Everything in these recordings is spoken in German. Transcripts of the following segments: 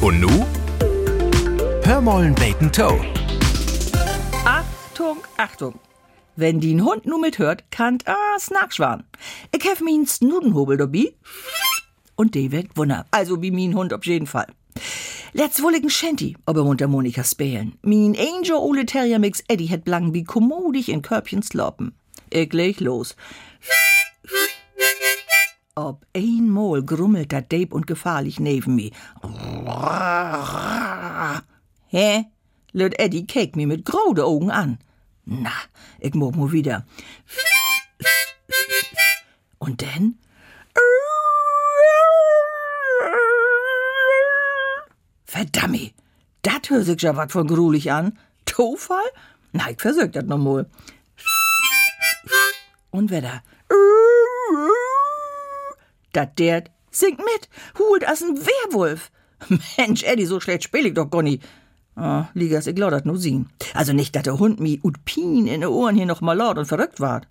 Und nu? Hörmollen Bacon Toe. Achtung, Achtung. Wenn die n Hund nu mithört, kann ah Snackschwan. Ich hef min Snudenhobel dabei. Und die wird wunder. Also wie min Hund auf jeden Fall. Letzt wohl ich n Shanty, aber unter Monika spelen. Min Angel Ole Terrier Mix Eddie het blang wie kommodig in Körbchen sloppen. Ich leg los. Ob einmal grummelt dat Deib und gefährlich neben mi. Hä? Lüt Eddie keek mi mit grode Augen an. Na, ich mob mo wieder. Und denn? Verdammi, dat hört sich ja wat von grulich an. Tofall? Na, ich versög dat noch mal. Und wer da? Dat der singt mit, holt as n Werwolf. Mensch, Eddie, so schlecht spiel ich doch nie. Ah, Ligas, ich glaub dat nur sehen. Also nicht, dass der Hund mi ut Pien in de Ohren hier noch mal laut und verrückt ward.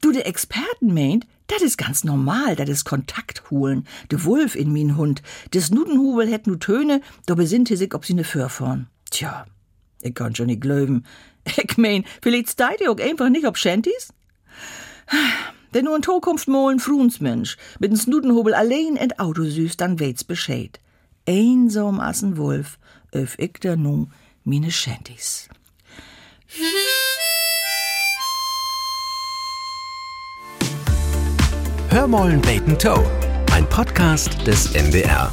Du, der Experten meint, das ist ganz normal, das ist Kontakt holen. De Wolf in min Hund. Des Nudenhubel hätt nu Töne, da besinnt sich, ob sie ne Förforn. Tja, ich kann schon nicht glauben. Ich mein, vielleicht steigt ihr auch einfach nicht ob Shanties? Wenn nur in Zukunft mal ein Frunsmensch mit dem Snudenhobel allein in Auto süß, dann weht's Bescheid. Einsam as ein Wolf, öf ich da nu mine Shanties. Hörmollen Bacon Toe. Ein Podcast des NDR.